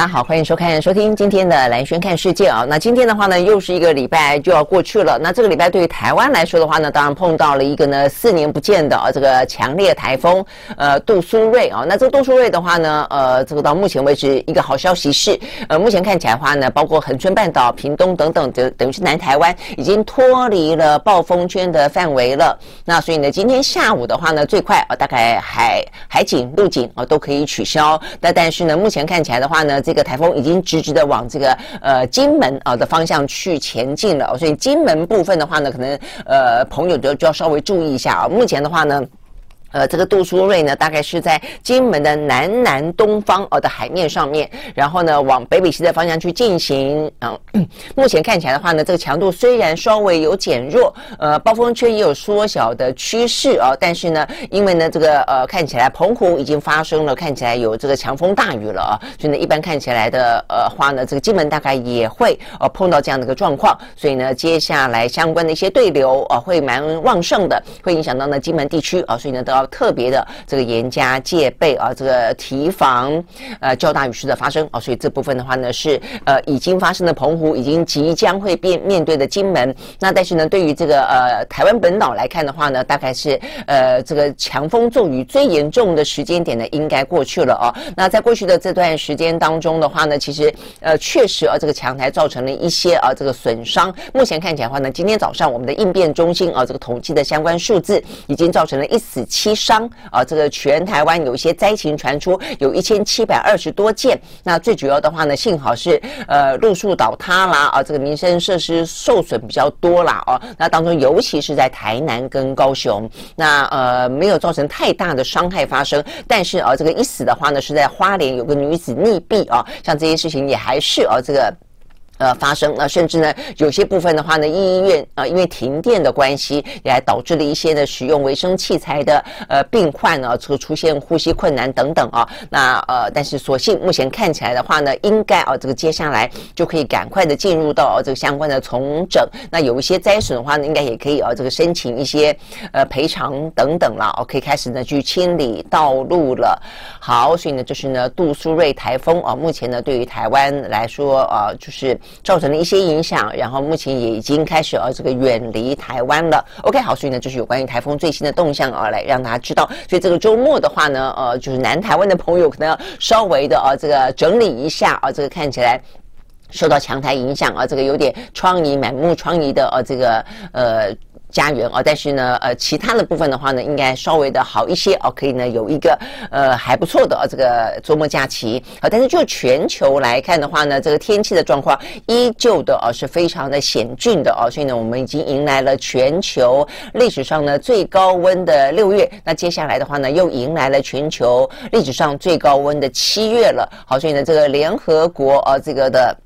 大家好，欢迎收看、收听今天的蓝轩看世界啊。那今天的话呢，又是一个礼拜就要过去了。那这个礼拜对于台湾来说的话呢，当然碰到了一个呢 四年不见的啊这个强烈台风呃杜苏芮啊。那这个杜苏芮的话呢，呃这个到目前为止一个好消息是，呃目前看起来的话呢，包括恒春半岛、屏东等等的，等于是南台湾已经脱离了暴风圈的范围了。那所以呢，今天下午的话呢，最快啊大概海海景、陆景啊都可以取消。那但是呢，目前看起来的话呢，这个台风已经直直的往这个呃金门啊的方向去前进了，所以金门部分的话呢，可能呃朋友就就要稍微注意一下啊。目前的话呢。呃，这个杜苏芮呢，大概是在金门的南南东方哦的海面上面，然后呢，往北北西的方向去进行。嗯，目前看起来的话呢，这个强度虽然稍微有减弱，呃，暴风圈也有缩小的趋势啊，但是呢，因为呢，这个呃，看起来澎湖已经发生了，看起来有这个强风大雨了啊，所以呢，一般看起来的呃话呢，这个金门大概也会呃碰到这样的一个状况，所以呢，接下来相关的一些对流啊会蛮旺盛的，会影响到呢金门地区啊，所以呢都要。要特别的这个严加戒备啊，这个提防呃较大雨势的发生啊，所以这部分的话呢是呃已经发生的澎湖，已经即将会变面对的金门。那但是呢，对于这个呃台湾本岛来看的话呢，大概是呃这个强风骤雨最严重的时间点呢，应该过去了啊。那在过去的这段时间当中的话呢，其实呃确实啊这个强台造成了一些啊这个损伤。目前看起来的话呢，今天早上我们的应变中心啊这个统计的相关数字已经造成了一死七。伤啊，这个全台湾有一些灾情传出，有一千七百二十多件。那最主要的话呢，幸好是呃路树倒塌啦，啊，这个民生设施受损比较多啦，哦、啊，那当中尤其是在台南跟高雄，那呃没有造成太大的伤害发生。但是啊，这个一死的话呢，是在花莲有个女子溺毙啊，像这些事情也还是啊这个。呃，发生那甚至呢，有些部分的话呢，医院啊、因为停电的关系，也还导致了一些呢使用卫生器材的呃病患呢，出出现呼吸困难等等啊。那呃，但是所幸目前看起来的话呢，应该啊，这个接下来就可以赶快的进入到、这个相关的重整。那有一些灾损的话呢，应该也可以啊，这个申请一些呃赔偿等等了。哦，可以开始呢去清理道路了。好，所以呢，就是呢杜苏芮台风啊，目前呢对于台湾来说啊，就是。造成了一些影响，然后目前也已经开始呃这个远离台湾了。OK，好，所以呢就是有关于台风最新的动向啊，来让大家知道。所以这个周末的话呢，呃，就是南台湾的朋友可能要稍微的呃这个整理一下啊，这个看起来受到强台影响啊，这个有点疮痍满目疮痍的啊这个呃。家园啊，但是呢，呃，其他的部分的话呢，应该稍微的好一些哦，可以呢有一个呃还不错的这个周末假期啊。但是就全球来看的话呢，这个天气的状况依旧的啊是非常的险峻的啊，所以呢，我们已经迎来了全球历史上呢最高温的六月，那接下来的话呢，又迎来了全球历史上最高温的七月了。好，所以呢，这个联合国啊，这个的。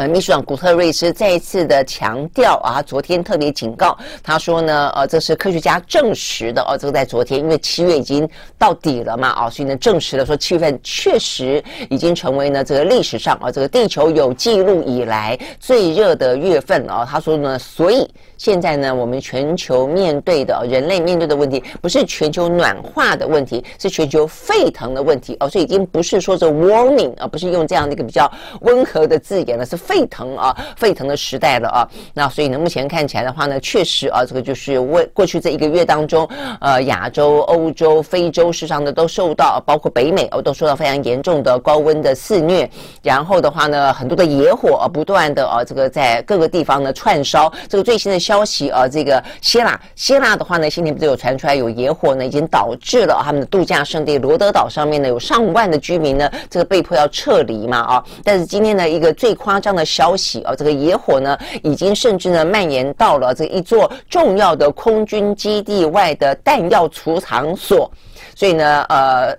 呃，秘书长古特瑞斯再一次的强调啊，昨天特别警告，他说呢，呃，这是科学家证实的哦，这个在昨天，因为七月已经到底了嘛，啊，所以呢，证实了说七月份确实已经成为呢这个历史上啊，这个地球有记录以来最热的月份啊。他说呢，所以现在呢，我们全球面对的人类面对的问题，不是全球暖化的问题，是全球沸腾的问题哦，所以已经不是说这 warming 而不是用这样的一个比较温和的字眼了，是。沸腾啊，沸腾的时代了啊。那所以呢，目前看起来的话呢，确实啊，这个就是为过去这一个月当中，呃，亚洲、欧洲、非洲事实上呢都受到，包括北美哦，都受到非常严重的高温的肆虐。然后的话呢，很多的野火啊，不断的啊，这个在各个地方呢串烧。这个最新的消息啊，这个希腊，希腊的话呢，今天不是有传出来有野火呢，已经导致了他们的度假胜地罗德岛上面呢有上万的居民呢，这个被迫要撤离嘛啊。但是今天呢，一个最夸张的消息啊，这个野火呢，已经甚至呢蔓延到了这一座重要的空军基地外的弹药储藏所，所以呢，呃，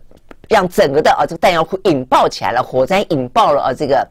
让整个的啊这个弹药库引爆起来了，火灾引爆了啊这个。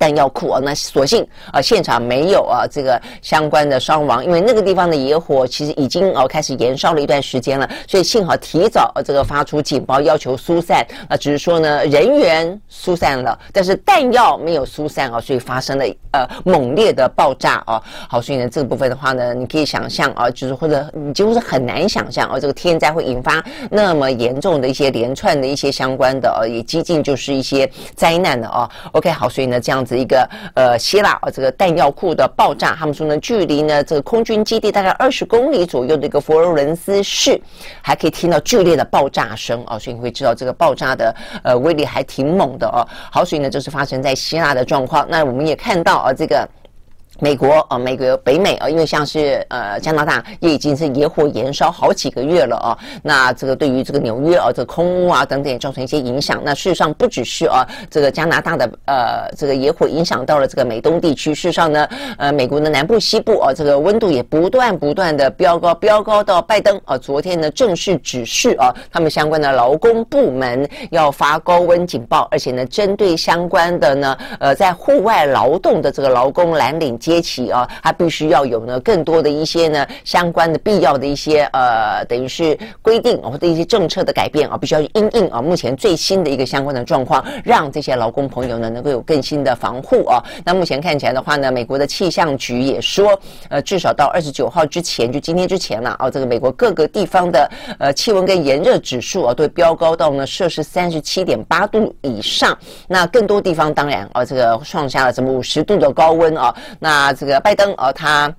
弹药库啊，那所幸啊，现场没有啊这个相关的伤亡，因为那个地方的野火其实已经哦开始燃烧了一段时间了，所以幸好提早这个发出警报，要求疏散啊，只是说呢人员疏散了，但是弹药没有疏散啊，所以发生了呃猛烈的爆炸啊。好，所以呢这个部分的话呢，你可以想象啊，就是或者你几乎是很难想象啊，这个天灾会引发那么严重的一些连串的一些相关的啊，也几近就是一些灾难的啊。OK，好，所以呢这样子。是一个呃，希腊啊，这个弹药库的爆炸，他们说呢，距离呢这个空军基地大概二十公里左右的一个佛罗伦斯市，还可以听到剧烈的爆炸声啊，所以你会知道这个爆炸的呃威力还挺猛的哦。好，所以呢，这是发生在希腊的状况。那我们也看到啊，这个。美国啊，美国北美啊，因为像是呃加拿大也已经是野火延烧好几个月了啊。那这个对于这个纽约啊，这个空污啊等等也造成一些影响。那事实上不只是啊，这个加拿大的呃这个野火影响到了这个美东地区。事实上呢，呃美国的南部、西部啊，这个温度也不断不断的飙高，飙高到拜登啊昨天呢正式指示啊，他们相关的劳工部门要发高温警报，而且呢针对相关的呢呃在户外劳动的这个劳工蓝领。阶级啊，他必须要有呢更多的一些呢相关的必要的一些呃，等于是规定或者一些政策的改变啊，必须要去因应啊目前最新的一个相关的状况，让这些劳工朋友呢能够有更新的防护啊。那目前看起来的话呢，美国的气象局也说，呃，至少到二十九号之前，就今天之前了啊，这个美国各个地方的呃气温跟炎热指数啊都会飙高到呢摄氏三十七点八度以上。那更多地方当然啊，这个创下了什么五十度的高温啊，那。啊，这个拜登啊，他。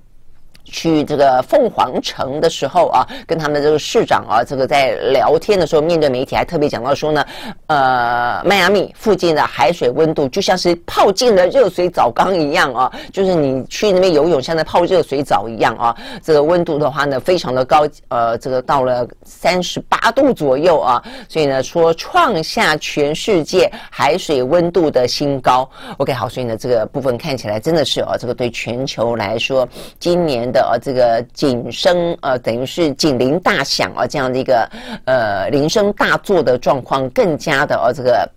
去这个凤凰城的时候啊，跟他们这个市长啊，这个在聊天的时候，面对媒体还特别讲到说呢，呃，迈阿密附近的海水温度就像是泡进了热水澡缸一样啊，就是你去那边游泳像在泡热水澡一样啊，这个温度的话呢，非常的高，呃，这个到了三十八度左右啊，所以呢说创下全世界海水温度的新高。OK，好，所以呢这个部分看起来真的是啊，这个对全球来说，今年。的呃，这个警声呃，等于是警铃大响啊，这样的一个呃铃声大作的状况，更加的呃，这个。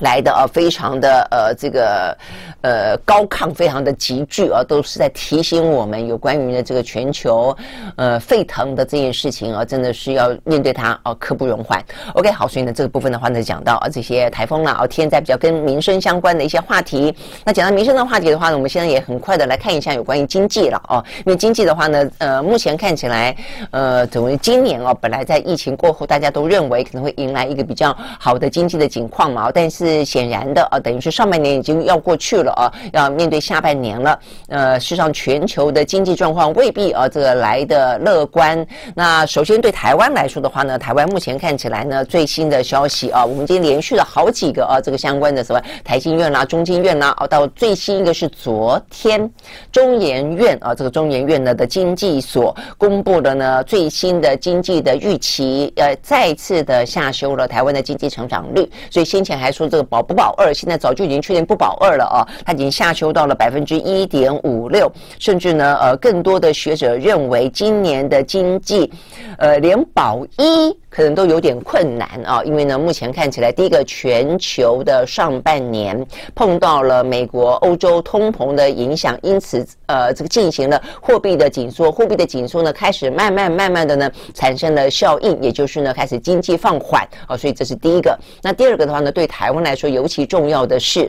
来的啊，非常的呃，这个呃高亢，非常的急剧啊，都是在提醒我们有关于呢这个全球呃沸腾的这件事情啊，真的是要面对它啊，刻不容缓。OK，好，所以呢这个部分的话呢，讲到啊这些台风啦啊天灾比较跟民生相关的一些话题。那讲到民生的话题的话呢，我们现在也很快的来看一下有关于经济了哦，因为经济的话呢，呃，目前看起来呃，等于今年哦，本来在疫情过后，大家都认为可能会迎来一个比较好的经济的景况嘛，但是。是显然的啊，等于是上半年已经要过去了啊，要面对下半年了。呃，事实上全球的经济状况未必啊这个来的乐观。那首先对台湾来说的话呢，台湾目前看起来呢，最新的消息啊，我们已经连续了好几个啊这个相关的什么台经院啦、中经院啦，啊到最新一个是昨天中研院啊这个中研院呢的经济所公布了呢最新的经济的预期，呃再次的下修了台湾的经济成长率。所以先前还说这。保不保二？现在早就已经确定不保二了啊！它已经下修到了百分之一点五六，甚至呢，呃，更多的学者认为今年的经济，呃，连保一可能都有点困难啊！因为呢，目前看起来，第一个全球的上半年碰到了美国、欧洲通膨的影响，因此呃，这个进行了货币的紧缩，货币的紧缩呢，开始慢慢慢慢的呢，产生了效应，也就是呢，开始经济放缓啊！所以这是第一个。那第二个的话呢，对台湾来来，说尤其重要的是。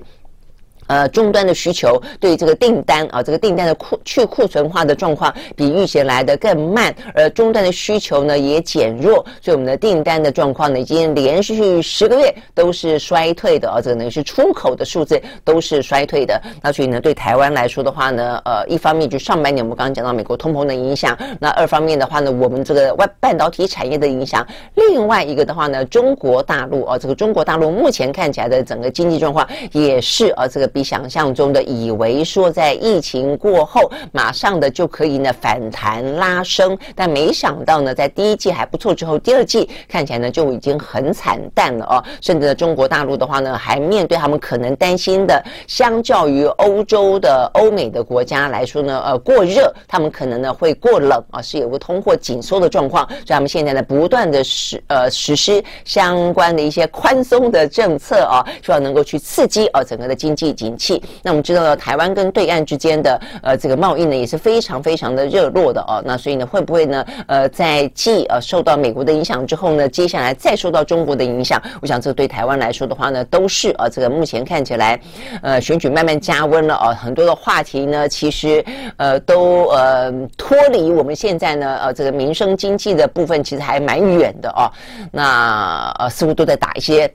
呃，终端的需求对这个订单啊，这个订单的库去库存化的状况比预期来得更慢，而终端的需求呢也减弱，所以我们的订单的状况呢已经连续十个月都是衰退的啊，这个呢是出口的数字都是衰退的。那所以呢，对台湾来说的话呢，呃，一方面就上半年我们刚刚讲到美国通膨的影响，那二方面的话呢，我们这个外半导体产业的影响，另外一个的话呢，中国大陆啊，这个中国大陆目前看起来的整个经济状况也是啊，这个比。想象中的以为说在疫情过后马上的就可以呢反弹拉升，但没想到呢在第一季还不错之后，第二季看起来呢就已经很惨淡了哦。甚至呢中国大陆的话呢还面对他们可能担心的，相较于欧洲的欧美的国家来说呢，呃过热，他们可能呢会过冷啊，是有个通货紧缩的状况，所以他们现在呢不断的实呃实施相关的一些宽松的政策啊，希望能够去刺激啊整个的经济景气，那我们知道呢，台湾跟对岸之间的呃这个贸易呢也是非常非常的热络的哦。那所以呢，会不会呢呃在继呃受到美国的影响之后呢，接下来再受到中国的影响？我想这对台湾来说的话呢，都是呃这个目前看起来呃选举慢慢加温了哦，很多的话题呢其实呃都呃脱离我们现在呢呃这个民生经济的部分，其实还蛮远的哦。那呃似乎都在打一些。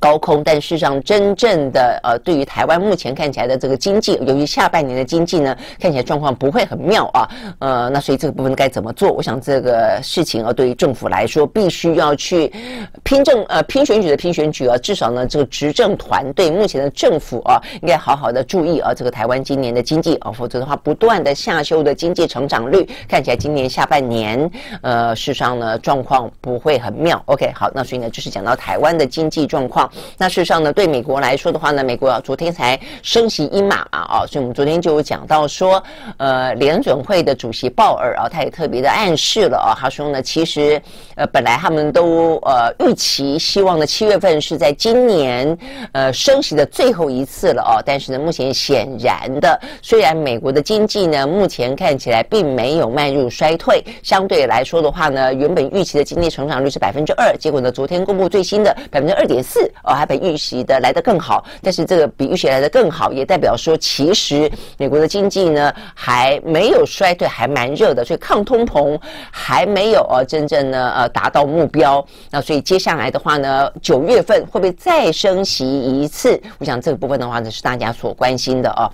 高空，但事实上，真正的呃，对于台湾目前看起来的这个经济，由于下半年的经济呢，看起来状况不会很妙啊，呃，那所以这个部分该怎么做？我想这个事情啊，对于政府来说，必须要去拼政呃拼选举的拼选举啊，至少呢，这个执政团队目前的政府啊，应该好好的注意啊，这个台湾今年的经济啊，否则的话，不断的下修的经济成长率，看起来今年下半年呃，事实上呢，状况不会很妙。OK，好，那所以呢，就是讲到台湾的经济状况。那事实上呢，对美国来说的话呢，美国昨天才升息一码嘛，啊，所以我们昨天就有讲到说，呃，联准会的主席鲍尔啊，他也特别的暗示了啊，他说呢，其实呃，本来他们都呃预期希望呢，七月份是在今年呃升息的最后一次了啊，但是呢，目前显然的，虽然美国的经济呢目前看起来并没有迈入衰退，相对来说的话呢，原本预期的经济成长率是百分之二，结果呢，昨天公布最新的百分之二点四。哦，还比预期的来得更好，但是这个比预期来得更好，也代表说，其实美国的经济呢还没有衰退，还蛮热的，所以抗通膨还没有呃真正呢呃达到目标。那所以接下来的话呢，九月份会不会再升息一次？我想这个部分的话呢是大家所关心的哦。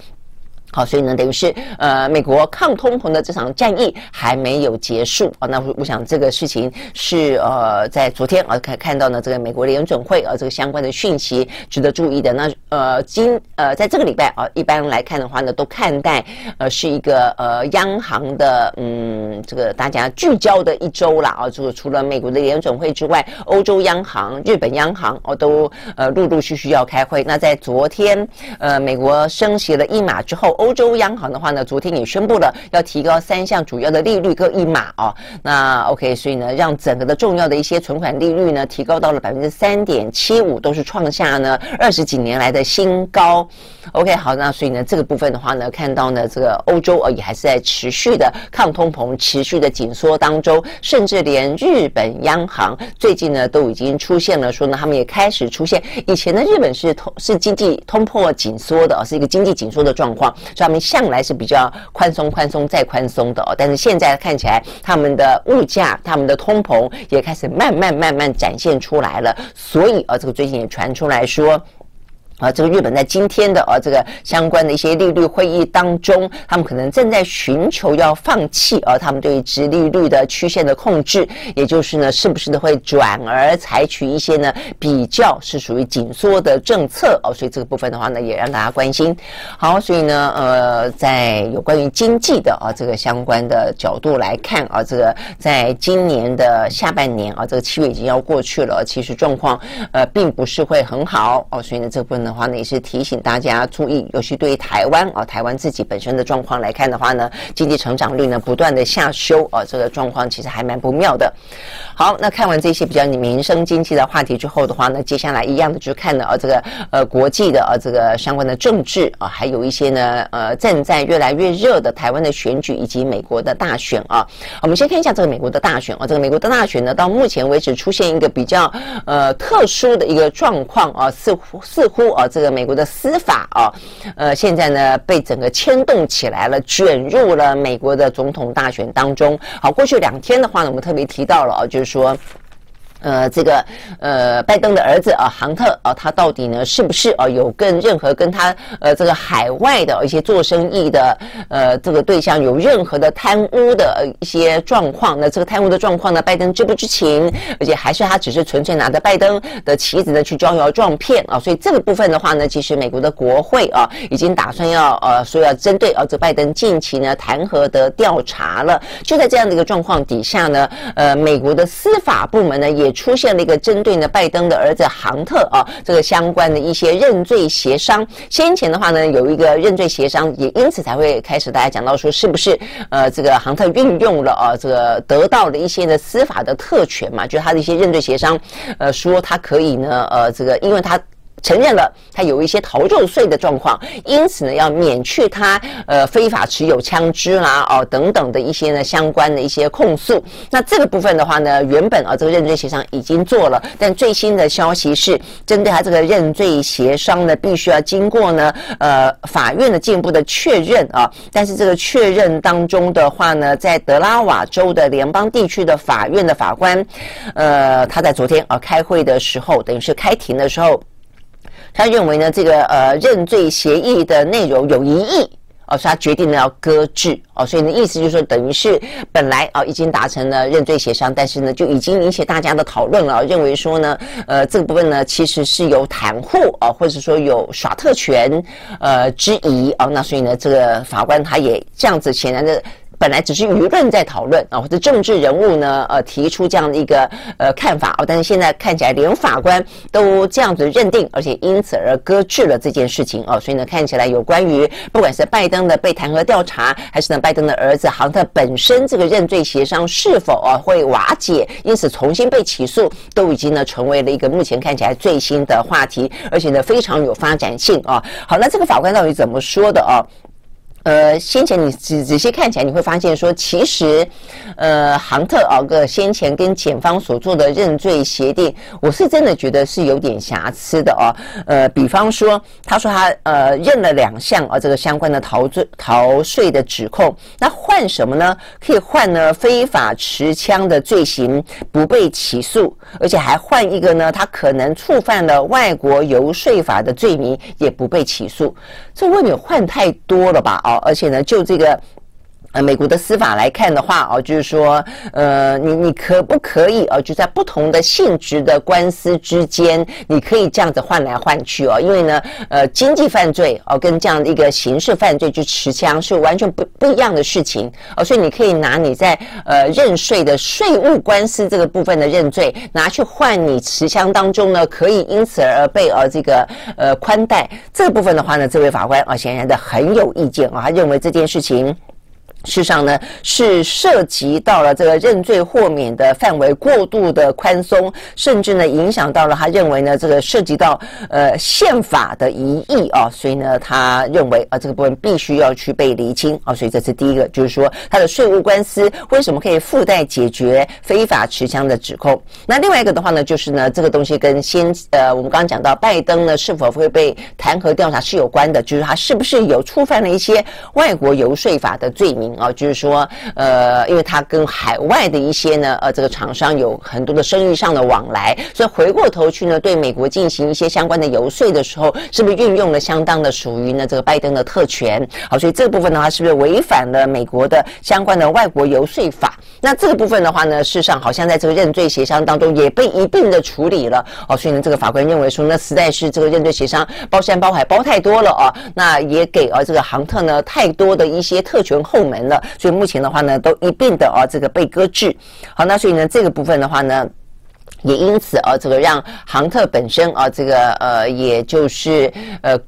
好，所以呢，等于是呃，美国抗通膨的这场战役还没有结束啊。那我我想这个事情是呃，在昨天啊看看到呢，这个美国联准会啊这个相关的讯息值得注意的。那呃，今呃，在这个礼拜啊，一般来看的话呢，都看待呃是一个呃央行的嗯这个大家聚焦的一周了啊。这个除了美国的联准会之外，欧洲央行、日本央行哦都呃陆陆续续要开会。那在昨天呃，美国升息了一码之后，欧欧洲央行的话呢，昨天也宣布了要提高三项主要的利率各一码哦。那 OK，所以呢，让整个的重要的一些存款利率呢，提高到了百分之三点七五，都是创下呢二十几年来的新高。OK，好，那所以呢，这个部分的话呢，看到呢，这个欧洲呃也还是在持续的抗通膨、持续的紧缩当中，甚至连日本央行最近呢都已经出现了说呢，他们也开始出现以前的日本是通是经济通货紧缩的，是一个经济紧缩的状况。所以他们向来是比较宽松、宽松再宽松的哦，但是现在看起来，他们的物价、他们的通膨也开始慢慢、慢慢展现出来了。所以啊，这个最近也传出来说。啊，这个日本在今天的啊这个相关的一些利率会议当中，他们可能正在寻求要放弃啊，他们对于殖利率的曲线的控制，也就是呢，是不是呢会转而采取一些呢比较是属于紧缩的政策哦，所以这个部分的话呢，也让大家关心。好，所以呢，呃，在有关于经济的啊这个相关的角度来看啊，这个在今年的下半年啊，这个七月已经要过去了，其实状况呃并不是会很好哦，所以呢，这部分。的话呢，也是提醒大家注意，尤其对于台湾啊，台湾自己本身的状况来看的话呢，经济成长率呢不断的下修啊，这个状况其实还蛮不妙的。好，那看完这些比较你民生经济的话题之后的话呢，接下来一样的就是看了啊这个呃国际的啊这个相关的政治啊，还有一些呢呃正在越来越热的台湾的选举以及美国的大选啊。我们先看一下这个美国的大选啊，这个美国的大选呢，到目前为止出现一个比较呃特殊的一个状况啊，似乎似乎。啊，这个美国的司法啊，呃，现在呢被整个牵动起来了，卷入了美国的总统大选当中。好，过去两天的话呢，我们特别提到了啊，就是说。呃，这个呃，拜登的儿子啊，杭特啊，他到底呢是不是啊有跟任何跟他呃这个海外的一些做生意的呃这个对象有任何的贪污的一些状况？那这个贪污的状况呢，拜登知不知情？而且还是他只是纯粹拿着拜登的旗子呢去招摇撞骗啊？所以这个部分的话呢，其实美国的国会啊已经打算要呃说要针对啊这拜登近期呢弹劾的调查了。就在这样的一个状况底下呢，呃，美国的司法部门呢也。也出现了一个针对呢拜登的儿子杭特啊，这个相关的一些认罪协商。先前的话呢，有一个认罪协商，也因此才会开始大家讲到说，是不是呃这个杭特运用了啊这个得到了一些呢司法的特权嘛？就他的一些认罪协商，呃说他可以呢呃这个因为他。承认了他有一些逃漏税的状况，因此呢要免去他呃非法持有枪支啦哦等等的一些呢相关的一些控诉。那这个部分的话呢，原本啊这个认罪协商已经做了，但最新的消息是，针对他这个认罪协商呢，必须要经过呢呃法院的进一步的确认啊。但是这个确认当中的话呢，在德拉瓦州的联邦地区的法院的法官，呃他在昨天啊开会的时候，等于是开庭的时候。他认为呢，这个呃认罪协议的内容有疑义，哦，所以他决定呢要搁置，哦，所以呢意思就是说，等于是本来啊已经达成了认罪协商，但是呢就已经引起大家的讨论了，认为说呢，呃这个部分呢其实是有袒护啊，或者说有耍特权呃之疑啊，那所以呢这个法官他也这样子显然的。本来只是舆论在讨论啊，或者政治人物呢，呃，提出这样的一个呃看法哦，但是现在看起来连法官都这样子认定，而且因此而搁置了这件事情哦，所以呢，看起来有关于不管是拜登的被弹劾调查，还是呢拜登的儿子杭特本身这个认罪协商是否啊会瓦解，因此重新被起诉，都已经呢成为了一个目前看起来最新的话题，而且呢非常有发展性啊。好，那这个法官到底怎么说的啊？呃，先前你仔仔细看起来，你会发现说，其实，呃，杭特啊个先前跟检方所做的认罪协定，我是真的觉得是有点瑕疵的哦。呃，比方说，他说他呃认了两项啊这个相关的逃罪逃税的指控，那换什么呢？可以换呢非法持枪的罪行不被起诉，而且还换一个呢，他可能触犯了外国游说法的罪名也不被起诉。这未免换太多了吧？哦，而且呢，就这个。呃，美国的司法来看的话，哦，就是说，呃，你你可不可以哦，就在不同的性质的官司之间，你可以这样子换来换去哦，因为呢，呃，经济犯罪哦，跟这样的一个刑事犯罪就持枪是完全不不一样的事情哦，所以你可以拿你在呃认税的税务官司这个部分的认罪，拿去换你持枪当中呢，可以因此而被呃这个呃宽待这个部分的话呢，这位法官啊，显然的很有意见啊，他认为这件事情。事实上呢，是涉及到了这个认罪豁免的范围过度的宽松，甚至呢影响到了他认为呢这个涉及到呃宪法的疑义啊，所以呢他认为啊这个部分必须要去被厘清啊，所以这是第一个，就是说他的税务官司为什么可以附带解决非法持枪的指控？那另外一个的话呢，就是呢这个东西跟先呃我们刚刚讲到拜登呢是否会被弹劾调查是有关的，就是他是不是有触犯了一些外国游说法的罪名。啊，就是说，呃，因为他跟海外的一些呢，呃，这个厂商有很多的生意上的往来，所以回过头去呢，对美国进行一些相关的游说的时候，是不是运用了相当的属于呢这个拜登的特权？好，所以这部分的话，是不是违反了美国的相关的外国游说法？那这个部分的话呢，事实上好像在这个认罪协商当中也被一并的处理了。哦，所以呢，这个法官认为说，那实在是这个认罪协商包山包海包太多了哦，那也给了这个杭特呢太多的一些特权后门。所以目前的话呢，都一并的啊，这个被搁置。好，那所以呢，这个部分的话呢，也因此啊，这个让杭特本身啊，这个呃，也就是呃。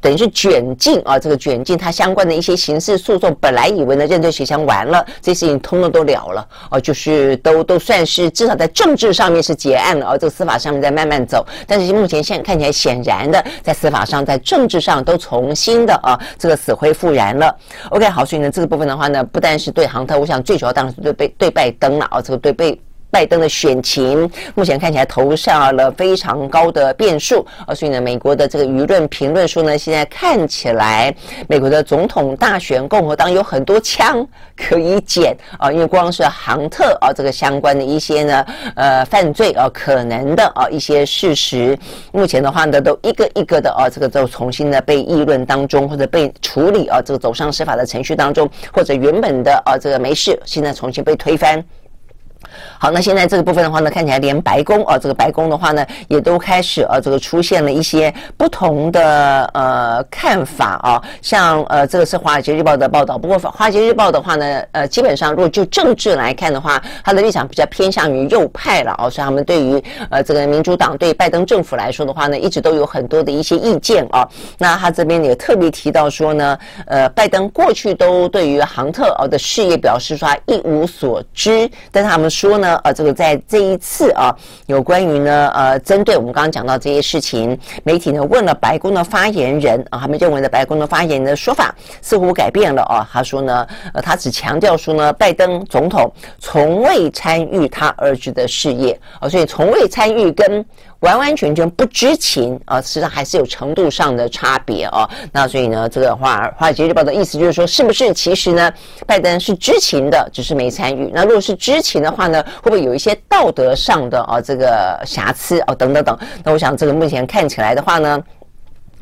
等于是卷进啊，这个卷进他相关的一些刑事诉讼，本来以为呢认罪协商完了，这事情通通都了了哦，就是都都算是至少在政治上面是结案了，而这个司法上面在慢慢走，但是目前现在看起来显然的，在司法上在政治上都重新的啊这个死灰复燃了。OK，好，所以呢这个部分的话呢，不但是对航特，我想最主要当然是对被对拜登了啊，这个对被。拜登的选情，目前看起来投下了非常高的变数。啊，所以呢，美国的这个舆论评论说呢，现在看起来美国的总统大选，共和党有很多枪可以捡。啊，因为光是杭特啊这个相关的一些呢呃犯罪啊可能的啊一些事实，目前的话呢都一个一个的啊这个都重新的被议论当中或者被处理啊这个走上司法的程序当中，或者原本的啊这个没事，现在重新被推翻。好，那现在这个部分的话呢，看起来连白宫啊，这个白宫的话呢，也都开始啊，这个出现了一些不同的呃看法啊。像呃，这个是《华尔街日报》的报道，不过《华尔街日报》的话呢，呃，基本上如果就政治来看的话，它的立场比较偏向于右派了啊，所以他们对于呃这个民主党对拜登政府来说的话呢，一直都有很多的一些意见啊。那他这边也特别提到说呢，呃，拜登过去都对于杭特啊的事业表示说他一无所知，但他们说。说呢，呃，这个在这一次啊，有关于呢，呃，针对我们刚刚讲到这些事情，媒体呢问了白宫的发言人啊，他们认为呢，白宫的发言人的说法似乎改变了啊。他说呢，呃，他只强调说呢，拜登总统从未参与他儿子的事业啊，所以从未参与跟。完完全全不知情啊，实际上还是有程度上的差别啊。那所以呢，这个华华尔街日报的意思就是说，是不是其实呢，拜登是知情的，只是没参与？那如果是知情的话呢，会不会有一些道德上的啊这个瑕疵啊等等等？那我想这个目前看起来的话呢。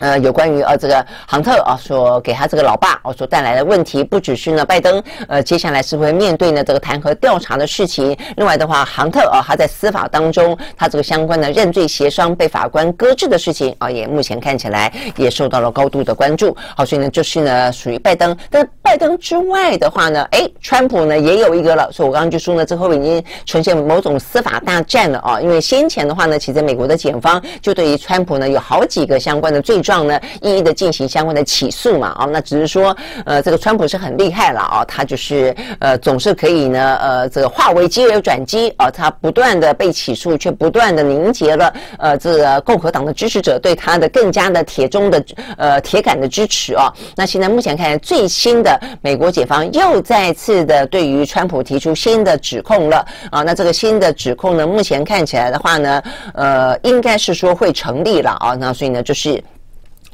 呃，有关于呃这个杭特啊，所给他这个老爸哦所带来的问题，不只是呢拜登呃接下来是会面对呢这个弹劾调查的事情。另外的话，杭特啊他在司法当中他这个相关的认罪协商被法官搁置的事情啊，也目前看起来也受到了高度的关注。好，所以呢就是呢属于拜登。但拜登之外的话呢，诶，川普呢也有一个了。所以我刚刚就说呢，这后面已经呈现某种司法大战了啊。因为先前的话呢，其实美国的检方就对于川普呢有好几个相关的罪。状呢，一一的进行相关的起诉嘛，啊，那只是说，呃，这个川普是很厉害了啊，他就是呃，总是可以呢，呃，这个化危机为转机啊，他不断的被起诉，却不断的凝结了呃，这个共和党的支持者对他的更加的铁中的呃铁杆的支持啊。那现在目前看来，最新的美国解方又再次的对于川普提出新的指控了啊，那这个新的指控呢，目前看起来的话呢，呃，应该是说会成立了啊，那所以呢，就是。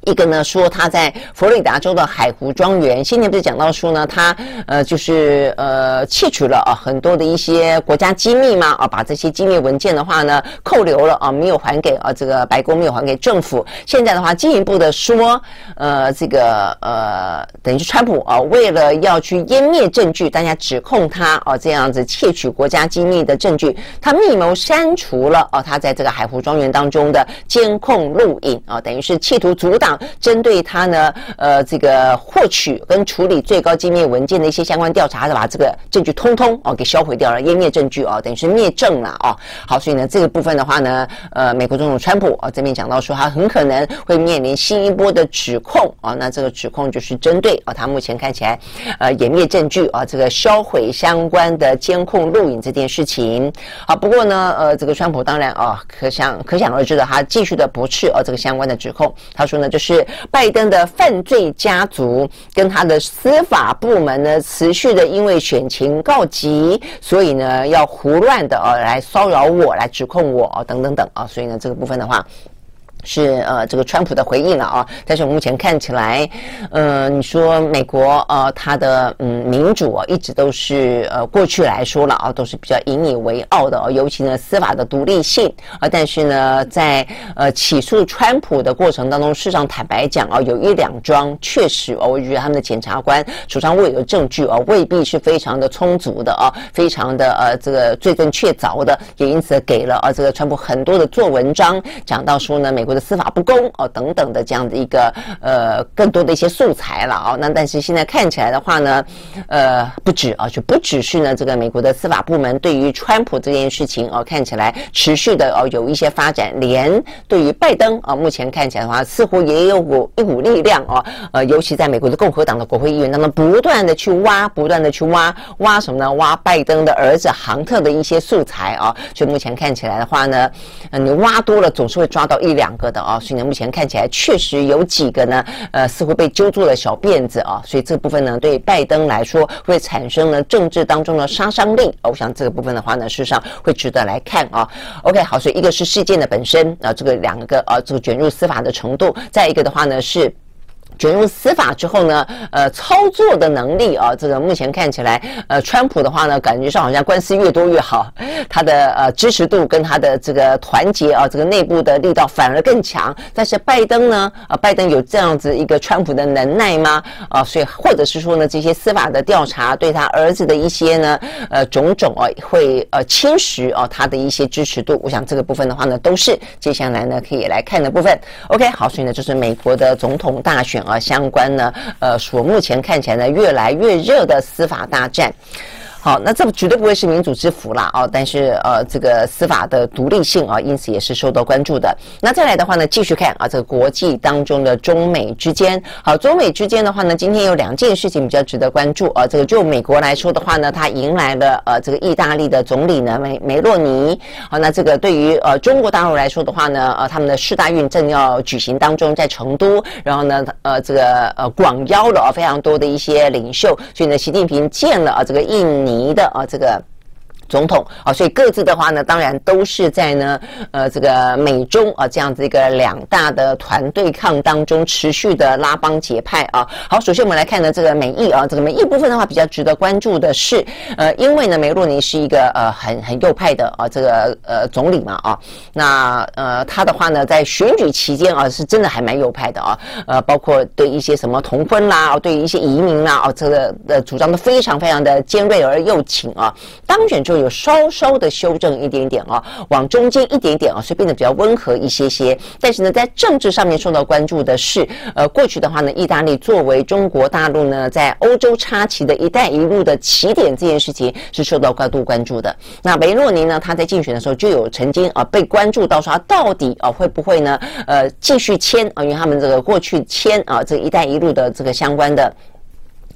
一个呢说他在佛罗里达州的海湖庄园，先前不是讲到说呢，他呃就是呃窃取了啊很多的一些国家机密嘛啊，把这些机密文件的话呢扣留了啊，没有还给啊这个白宫，没有还给政府。现在的话进一步的说，呃这个呃等于是川普啊，为了要去湮灭证据，大家指控他啊这样子窃取国家机密的证据，他密谋删除了啊他在这个海湖庄园当中的监控录影啊，等于是企图阻挡。针对他呢，呃，这个获取跟处理最高机密文件的一些相关调查，是把这个证据通通哦给销毁掉了，湮灭证据哦，等于是灭证了哦。好，所以呢，这个部分的话呢，呃，美国总统川普啊这边讲到说，他很可能会面临新一波的指控啊。那这个指控就是针对啊，他目前看起来呃湮灭证据啊，这个销毁相关的监控录影这件事情。好，不过呢，呃，这个川普当然啊，可想可想而知的，他继续的驳斥啊这个相关的指控。他说呢就，是拜登的犯罪家族跟他的司法部门呢，持续的因为选情告急，所以呢要胡乱的呃来骚扰我，来指控我啊等等等啊，所以呢这个部分的话。是呃，这个川普的回应了啊，但是我目前看起来，呃，你说美国呃，它的嗯民主啊，一直都是呃过去来说了啊，都是比较引以为傲的哦，尤其呢司法的独立性啊，但是呢，在呃起诉川普的过程当中，事实上坦白讲啊，有一两桩确实哦，我觉得他们的检察官手上握有证据啊，未必是非常的充足的啊，非常的呃这个罪证确凿的，也因此给了啊这个川普很多的做文章，讲到说呢美国国。或者司法不公哦，等等的这样的一个呃更多的一些素材了啊、哦，那但是现在看起来的话呢，呃不止啊，就不只是呢这个美国的司法部门对于川普这件事情哦看起来持续的哦有一些发展，连对于拜登啊、哦、目前看起来的话似乎也有股一股力量哦，呃尤其在美国的共和党的国会议员当中不断的去挖，不断的去挖挖什么呢？挖拜登的儿子杭特的一些素材啊、哦，所以目前看起来的话呢，你挖多了总是会抓到一两。个的啊，所以呢，目前看起来确实有几个呢，呃，似乎被揪住了小辫子啊，所以这部分呢，对拜登来说会产生呢政治当中的杀伤力。我想这个部分的话呢，事实上会值得来看啊。OK，好，所以一个是事件的本身啊，这个两个啊，这个卷入司法的程度，再一个的话呢是。卷入司法之后呢，呃，操作的能力啊，这个目前看起来，呃，川普的话呢，感觉上好像官司越多越好，他的呃支持度跟他的这个团结啊，这个内部的力道反而更强。但是拜登呢，啊，拜登有这样子一个川普的能耐吗？啊，所以或者是说呢，这些司法的调查对他儿子的一些呢，呃，种种啊，会呃侵蚀啊他的一些支持度。我想这个部分的话呢，都是接下来呢可以来看的部分。OK，好，所以呢，就是美国的总统大选。啊，相关呢，呃，所目前看起来呢，越来越热的司法大战。好，那这绝对不会是民主之福啦哦，但是呃，这个司法的独立性啊，因此也是受到关注的。那再来的话呢，继续看啊，这个国际当中的中美之间，好，中美之间的话呢，今天有两件事情比较值得关注啊。这个就美国来说的话呢，它迎来了呃这个意大利的总理呢梅梅洛尼。好，那这个对于呃中国大陆来说的话呢，呃他们的世大运正要举行当中，在成都，然后呢呃这个呃广邀了非常多的一些领袖，所以呢，习近平见了啊这个印尼。你的啊，这个。总统啊，所以各自的话呢，当然都是在呢，呃，这个美中啊这样子一个两大的团对抗当中持续的拉帮结派啊。好，首先我们来看呢，这个美意啊，这个美意部分的话比较值得关注的是，呃，因为呢，梅洛尼是一个呃很很右派的啊这个呃总理嘛啊，那呃他的话呢，在选举期间啊，是真的还蛮右派的啊，呃，包括对一些什么同婚啦，对一些移民啦啊，这个的主张都非常非常的尖锐而又挺啊，当选之后。有稍稍的修正一点点啊，往中间一点点啊，所以变得比较温和一些些。但是呢，在政治上面受到关注的是，呃，过去的话呢，意大利作为中国大陆呢在欧洲插旗的一带一路的起点，这件事情是受到高度关注的。那梅洛尼呢，他在竞选的时候就有曾经啊被关注到说他到底啊会不会呢呃继续签啊，因为他们这个过去签啊这个一带一路的这个相关的。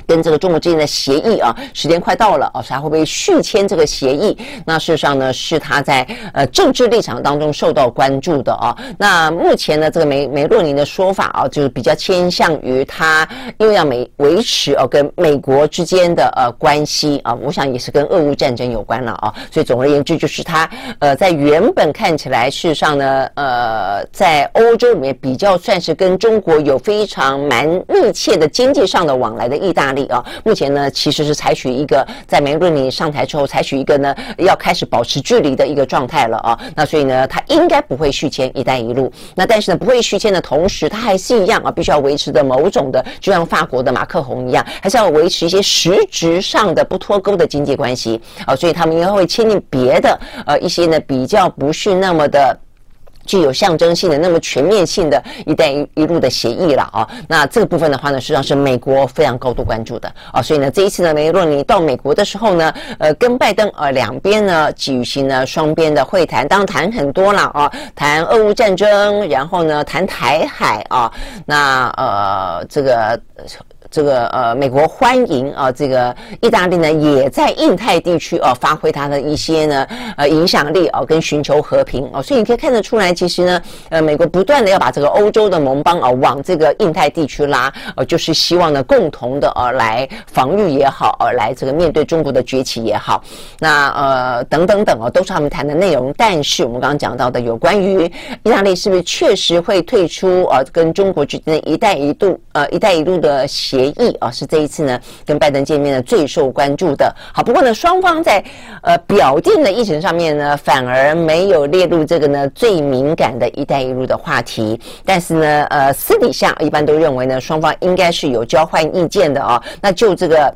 跟这个中国之间的协议啊，时间快到了啊，他会不会续签这个协议？那事实上呢，是他在呃政治立场当中受到关注的啊。那目前呢，这个梅梅洛尼的说法啊，就是比较倾向于他因为要美维持哦跟美国之间的呃关系啊，我想也是跟俄乌战争有关了啊。所以总而言之，就是他呃在原本看起来事实上呢，呃在欧洲里面比较算是跟中国有非常蛮密切的经济上的往来的意大。力啊，目前呢，其实是采取一个在梅洛尼上台之后，采取一个呢要开始保持距离的一个状态了啊。那所以呢，他应该不会续签“一带一路”。那但是呢，不会续签的同时，他还是一样啊，必须要维持的某种的，就像法国的马克宏一样，还是要维持一些实质上的不脱钩的经济关系啊。所以他们应该会签订别的呃一些呢比较不是那么的。具有象征性的那么全面性的一带一路的协议了啊，那这个部分的话呢，实际上是美国非常高度关注的。啊，所以呢，这一次呢，梅洛尼到美国的时候呢，呃，跟拜登呃两边呢举行了双边的会谈，当然谈很多了啊，谈俄乌战争，然后呢谈台海啊，那呃这个。这个呃，美国欢迎啊，这个意大利呢也在印太地区啊发挥它的一些呢呃影响力啊，跟寻求和平哦，所以你可以看得出来，其实呢，呃，美国不断的要把这个欧洲的盟邦啊往这个印太地区拉，呃，就是希望呢共同的呃来防御也好，呃来这个面对中国的崛起也好，那呃等等等啊，都是他们谈的内容。但是我们刚刚讲到的有关于意大利是不是确实会退出呃跟中国之间的一带一路呃一带一路的协协议啊，是这一次呢跟拜登见面的最受关注的。好，不过呢，双方在呃表定的议程上面呢，反而没有列入这个呢最敏感的一带一路的话题。但是呢，呃，私底下一般都认为呢，双方应该是有交换意见的啊。那就这个。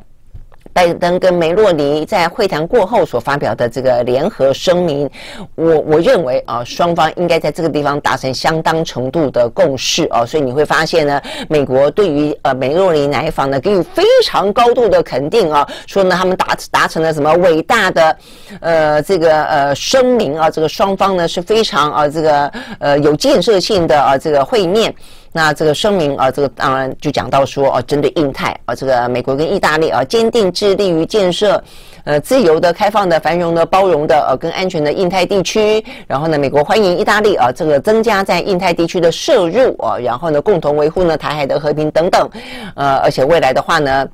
拜登跟梅洛尼在会谈过后所发表的这个联合声明，我我认为啊，双方应该在这个地方达成相当程度的共识啊，所以你会发现呢，美国对于呃梅洛尼来访呢给予非常高度的肯定啊，说呢他们达达成了什么伟大的呃这个呃声明啊，这个双方呢是非常啊这个呃有建设性的啊这个会面。那这个声明啊，这个当然就讲到说哦，针对印太啊，这个美国跟意大利啊，坚定致力于建设呃自由的、开放的、繁荣的、包容的呃跟安全的印太地区。然后呢，美国欢迎意大利啊，这个增加在印太地区的摄入啊，然后呢，共同维护呢台海的和平等等。呃，而且未来的话呢。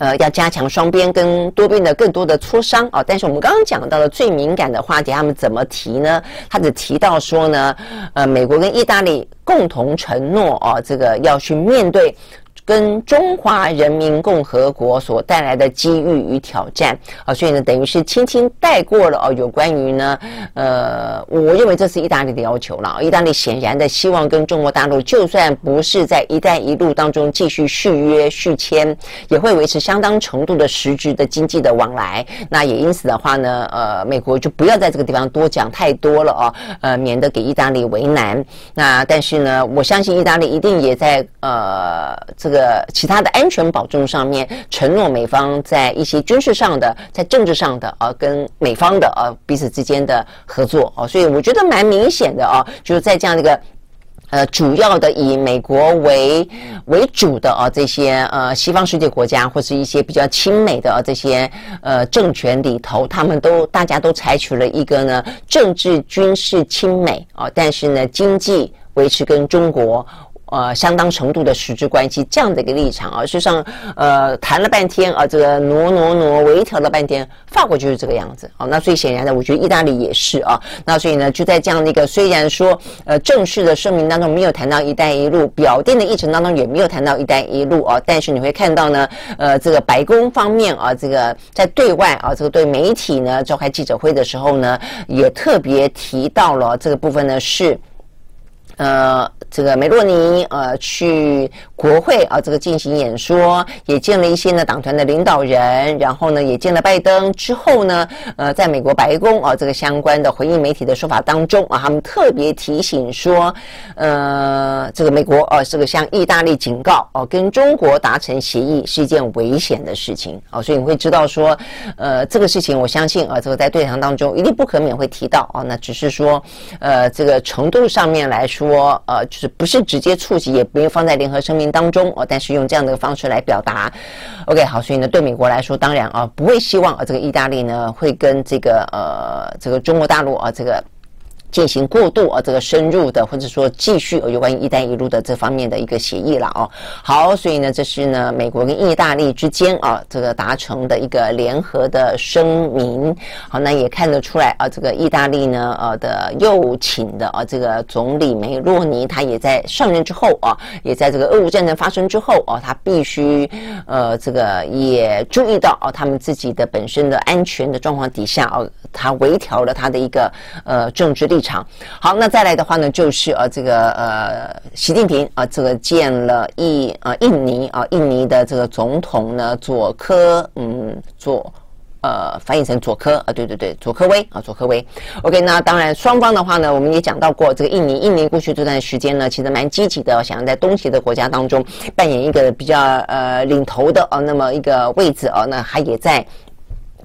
呃，要加强双边跟多边的更多的磋商啊，但是我们刚刚讲到的最敏感的话题，他们怎么提呢？他只提到说呢，呃，美国跟意大利共同承诺啊，这个要去面对。跟中华人民共和国所带来的机遇与挑战啊，所以呢，等于是轻轻带过了哦。有关于呢，呃，我认为这是意大利的要求了。意大利显然的希望跟中国大陆，就算不是在“一带一路”当中继续续约续签，也会维持相当程度的实质的经济的往来。那也因此的话呢，呃，美国就不要在这个地方多讲太多了哦，呃，免得给意大利为难。那但是呢，我相信意大利一定也在呃这个。呃，其他的安全保证上面，承诺美方在一些军事上的、在政治上的啊，跟美方的啊彼此之间的合作啊，所以我觉得蛮明显的啊，就是在这样的一个呃主要的以美国为为主的啊这些呃西方世界国家或是一些比较亲美的啊这些呃政权里头，他们都大家都采取了一个呢政治军事亲美啊，但是呢经济维持跟中国。呃，相当程度的实质关系这样的一个立场啊，事实上，呃，谈了半天啊，这个挪挪挪微调了半天，法国就是这个样子啊。那最显然的，我觉得意大利也是啊。那所以呢，就在这样的一个虽然说呃正式的声明当中没有谈到“一带一路”，表定的议程当中也没有谈到“一带一路”啊，但是你会看到呢，呃，这个白宫方面啊，这个在对外啊，这个对媒体呢召开记者会的时候呢，也特别提到了这个部分呢是。呃，这个梅洛尼呃去国会啊，这个进行演说，也见了一些呢党团的领导人，然后呢也见了拜登之后呢，呃，在美国白宫啊这个相关的回应媒体的说法当中啊，他们特别提醒说，呃，这个美国啊这个向意大利警告哦，跟中国达成协议是一件危险的事情啊，所以你会知道说，呃，这个事情我相信啊，这个在对谈当中一定不可免会提到啊，那只是说，呃，这个程度上面来说。说呃，就是不是直接触及，也没有放在联合声明当中哦，但是用这样的方式来表达。OK，好，所以呢，对美国来说，当然啊，不会希望啊，这个意大利呢会跟这个呃，这个中国大陆啊，这个。进行过渡啊，这个深入的，或者说继续有关于“一带一路”的这方面的一个协议了哦。好，所以呢，这是呢美国跟意大利之间啊这个达成的一个联合的声明。好，那也看得出来啊，这个意大利呢呃的又请的啊这个总理梅洛尼，他也在上任之后啊，也在这个俄乌战争发生之后啊，他必须呃这个也注意到啊他们自己的本身的安全的状况底下啊，他微调了他的一个呃政治立场好，那再来的话呢，就是呃，这个呃，习近平啊，这个见了印呃印尼啊，印尼的这个总统呢，佐科嗯佐呃翻译成佐科啊，对对对，佐科威啊，佐科威。OK，那当然双方的话呢，我们也讲到过，这个印尼印尼过去这段时间呢，其实蛮积极的，想要在东协的国家当中扮演一个比较呃领头的啊那么一个位置啊，那他也在。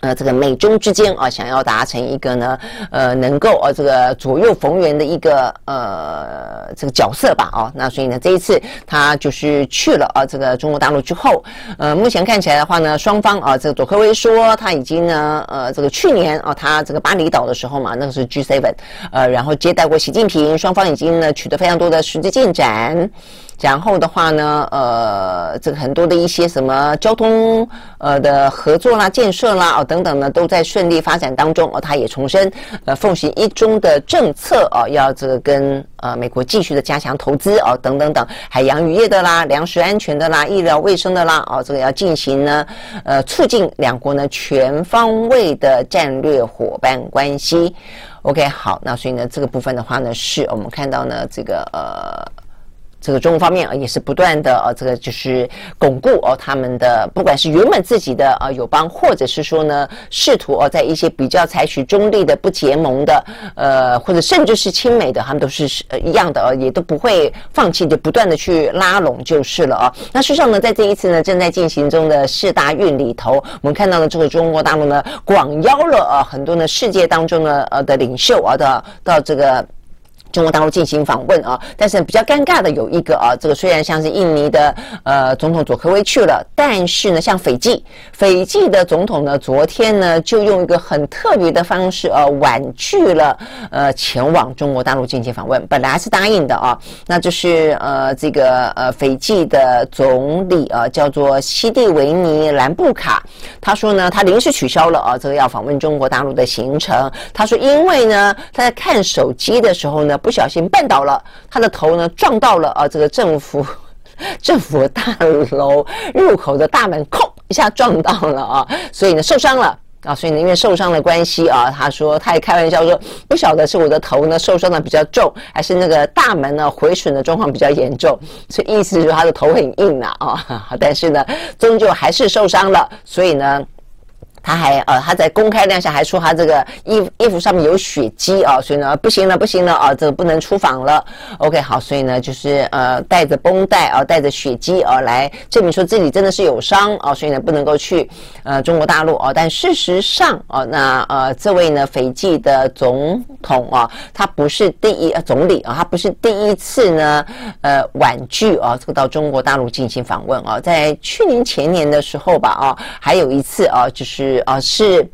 呃，这个美中之间啊，想要达成一个呢，呃，能够呃这个左右逢源的一个呃这个角色吧，啊，那所以呢，这一次他就是去了啊，这个中国大陆之后，呃，目前看起来的话呢，双方啊，这个佐科威说他已经呢，呃，这个去年啊，他这个巴厘岛的时候嘛，那个是 G7，呃，然后接待过习近平，双方已经呢取得非常多的实际进展。然后的话呢，呃，这个很多的一些什么交通呃的合作啦、建设啦哦等等呢，都在顺利发展当中哦。他也重申，呃，奉行一中的政策哦，要这个跟呃美国继续的加强投资哦等等等，海洋渔业的啦、粮食安全的啦、医疗卫生的啦哦，这个要进行呢，呃，促进两国呢全方位的战略伙伴关系。OK，好，那所以呢，这个部分的话呢，是我们看到呢，这个呃。这个中国方面啊，也是不断的啊，这个就是巩固哦，他们的不管是原本自己的啊友邦，或者是说呢，试图哦，在一些比较采取中立的、不结盟的，呃，或者甚至是亲美的，他们都是呃一样的啊，也都不会放弃，就不断的去拉拢就是了啊。那事实上呢，在这一次呢，正在进行中的世大运里头，我们看到了这个中国大陆呢，广邀了啊很多呢世界当中呢呃的领袖啊，到到这个。中国大陆进行访问啊，但是比较尴尬的有一个啊，这个虽然像是印尼的呃总统佐科威去了，但是呢，像斐济，斐济的总统呢，昨天呢就用一个很特别的方式呃婉拒了呃前往中国大陆进行访问，本来是答应的啊，那就是呃这个呃斐济的总理啊叫做西蒂维尼兰布卡，他说呢他临时取消了啊这个要访问中国大陆的行程，他说因为呢他在看手机的时候呢。不小心绊倒了，他的头呢撞到了啊这个政府 政府大楼入口的大门，哐一下撞到了啊，所以呢受伤了啊，所以呢因为受伤的关系啊，他说他也开玩笑说，不晓得是我的头呢受伤的比较重，还是那个大门呢毁损的状况比较严重，所以意思就是他的头很硬呐啊，但是呢终究还是受伤了，所以呢。他还呃，他在公开亮相还说他这个衣服衣服上面有血迹啊，所以呢不行了不行了啊，这个不能出访了。OK 好，所以呢就是呃带着绷带啊，带着血迹啊来证明说自己真的是有伤啊，所以呢不能够去呃中国大陆啊。但事实上啊，那呃这位呢斐济的总统啊，他不是第一呃总理啊，他不是第一次呢呃婉拒啊这个到中国大陆进行访问啊，在去年前年的时候吧啊，还有一次啊就是。啊，是。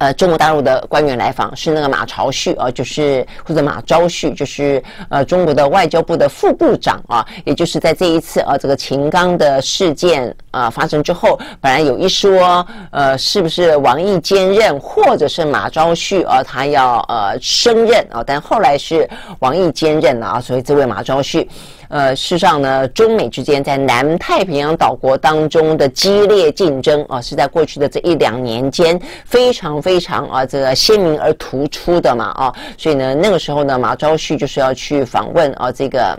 呃，中国大陆的官员来访是那个马朝旭啊，就是或者马朝旭，就是呃中国的外交部的副部长啊，也就是在这一次啊这个秦刚的事件啊发生之后，本来有一说，呃，是不是王毅兼任，或者是马朝旭啊他要呃升任啊，但后来是王毅兼任了啊，所以这位马朝旭，呃，事实上呢，中美之间在南太平洋岛国当中的激烈竞争啊，是在过去的这一两年间非常。非非常啊，这个鲜明而突出的嘛啊，所以呢，那个时候呢，马朝旭就是要去访问啊，这个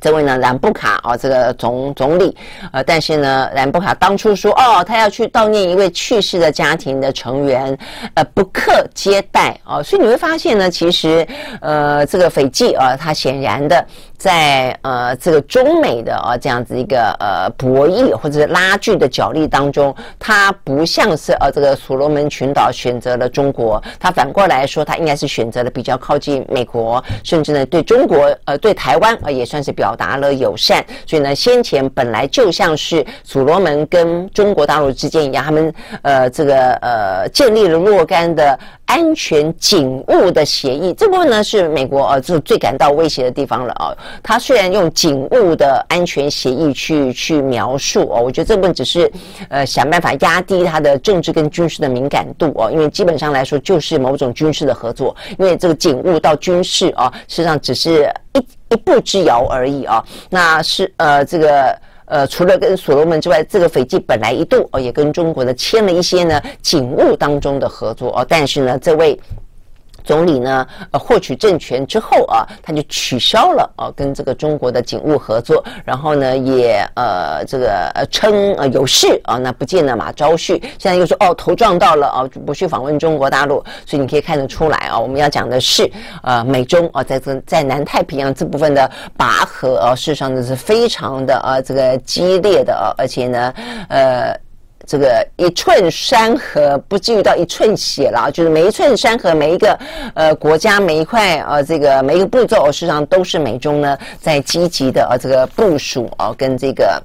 这位呢兰布卡啊，这个总总理，呃，但是呢，兰布卡当初说哦，他要去悼念一位去世的家庭的成员，呃，不克接待啊，所以你会发现呢，其实呃，这个斐济啊，他显然的。在呃这个中美的啊这样子一个呃博弈或者是拉锯的角力当中，它不像是呃这个所罗门群岛选择了中国，它反过来说，它应该是选择了比较靠近美国，甚至呢对中国呃对台湾呃也算是表表达了友善。所以呢，先前本来就像是所罗门跟中国大陆之间一样，他们呃这个呃建立了若干的。安全警务的协议，这部分呢是美国呃，就最感到威胁的地方了啊。他虽然用警务的安全协议去去描述哦，我觉得这部分只是呃想办法压低他的政治跟军事的敏感度哦，因为基本上来说就是某种军事的合作，因为这个警务到军事啊，实际上只是一一步之遥而已啊。那是呃这个。呃，除了跟所罗门之外，这个斐济本来一度哦也跟中国呢签了一些呢警务当中的合作哦，但是呢，这位。总理呢，呃，获取政权之后啊，他就取消了啊，跟这个中国的警务合作，然后呢，也呃，这个呃称呃有事啊，那不见了马朝旭，现在又说哦头撞到了啊，不去访问中国大陆，所以你可以看得出来啊，我们要讲的是呃美中啊，在这在南太平洋这部分的拔河啊，事实上呢是非常的啊这个激烈的啊，而且呢，呃。这个一寸山河不至于到一寸血了，就是每一寸山河，每一个呃国家，每一块呃这个每一个步骤，事实上都是美中呢在积极的呃这个部署啊，跟这个。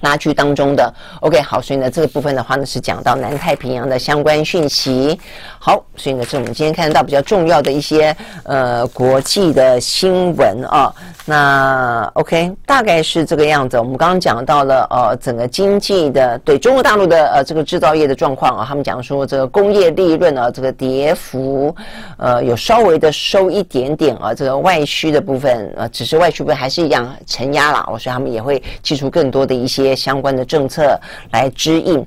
拉锯当中的，OK，好，所以呢，这个部分的话呢，是讲到南太平洋的相关讯息。好，所以呢，这是我们今天看得到比较重要的一些呃国际的新闻啊。那 OK，大概是这个样子。我们刚刚讲到了呃整个经济的对中国大陆的呃这个制造业的状况啊，他们讲说这个工业利润啊这个跌幅呃有稍微的收一点点啊，这个外需的部分呃只是外需部分还是一样承压了，所以他们也会寄出更多的一些。相关的政策来支应，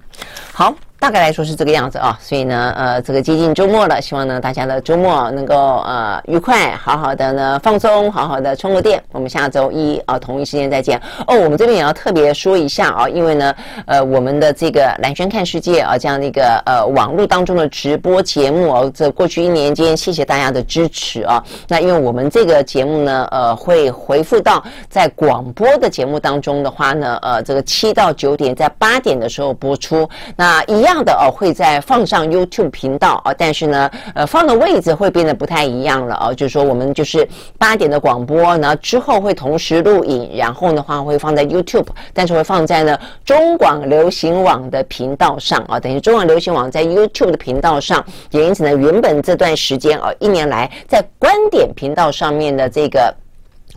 好。大概来说是这个样子啊，所以呢，呃，这个接近周末了，希望呢大家的周末能够呃愉快，好好的呢放松，好好的充个电。我们下周一啊同一时间再见哦。我们这边也要特别说一下啊，因为呢，呃，我们的这个蓝轩看世界啊这样的一个呃网络当中的直播节目啊，这过去一年间，谢谢大家的支持啊。那因为我们这个节目呢，呃，会回复到在广播的节目当中的话呢，呃，这个七到九点，在八点的时候播出，那一样。样的哦，会在放上 YouTube 频道啊，但是呢，呃，放的位置会变得不太一样了啊，就是说我们就是八点的广播呢，之后会同时录影，然后的话会放在 YouTube，但是会放在呢中广流行网的频道上啊，等于中广流行网在 YouTube 的频道上，也因此呢，原本这段时间啊，一年来在观点频道上面的这个。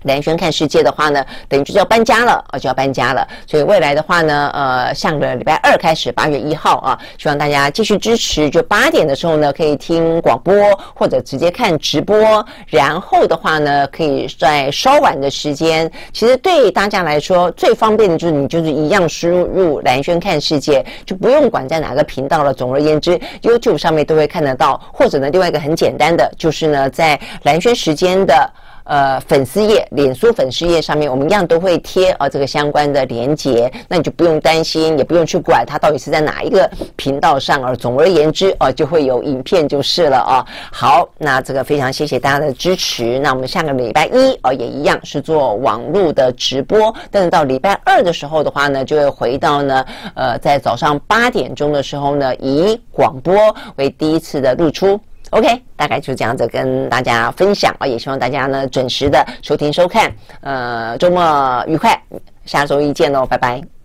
蓝轩看世界的话呢，等于就要搬家了啊，就要搬家了。所以未来的话呢，呃，下个礼拜二开始，八月一号啊，希望大家继续支持。就八点的时候呢，可以听广播或者直接看直播。然后的话呢，可以在稍晚的时间，其实对大家来说最方便的就是你就是一样输入蓝轩看世界，就不用管在哪个频道了。总而言之，YouTube 上面都会看得到。或者呢，另外一个很简单的，就是呢，在蓝轩时间的。呃，粉丝页、脸书粉丝页上面，我们一样都会贴啊这个相关的连接，那你就不用担心，也不用去管它到底是在哪一个频道上，而总而言之啊，就会有影片就是了啊。好，那这个非常谢谢大家的支持。那我们下个礼拜一啊，也一样是做网络的直播，但是到礼拜二的时候的话呢，就会回到呢，呃，在早上八点钟的时候呢，以广播为第一次的露出。OK，大概就这样子跟大家分享啊，也希望大家呢准时的收听收看，呃，周末愉快，下周一见喽，拜拜。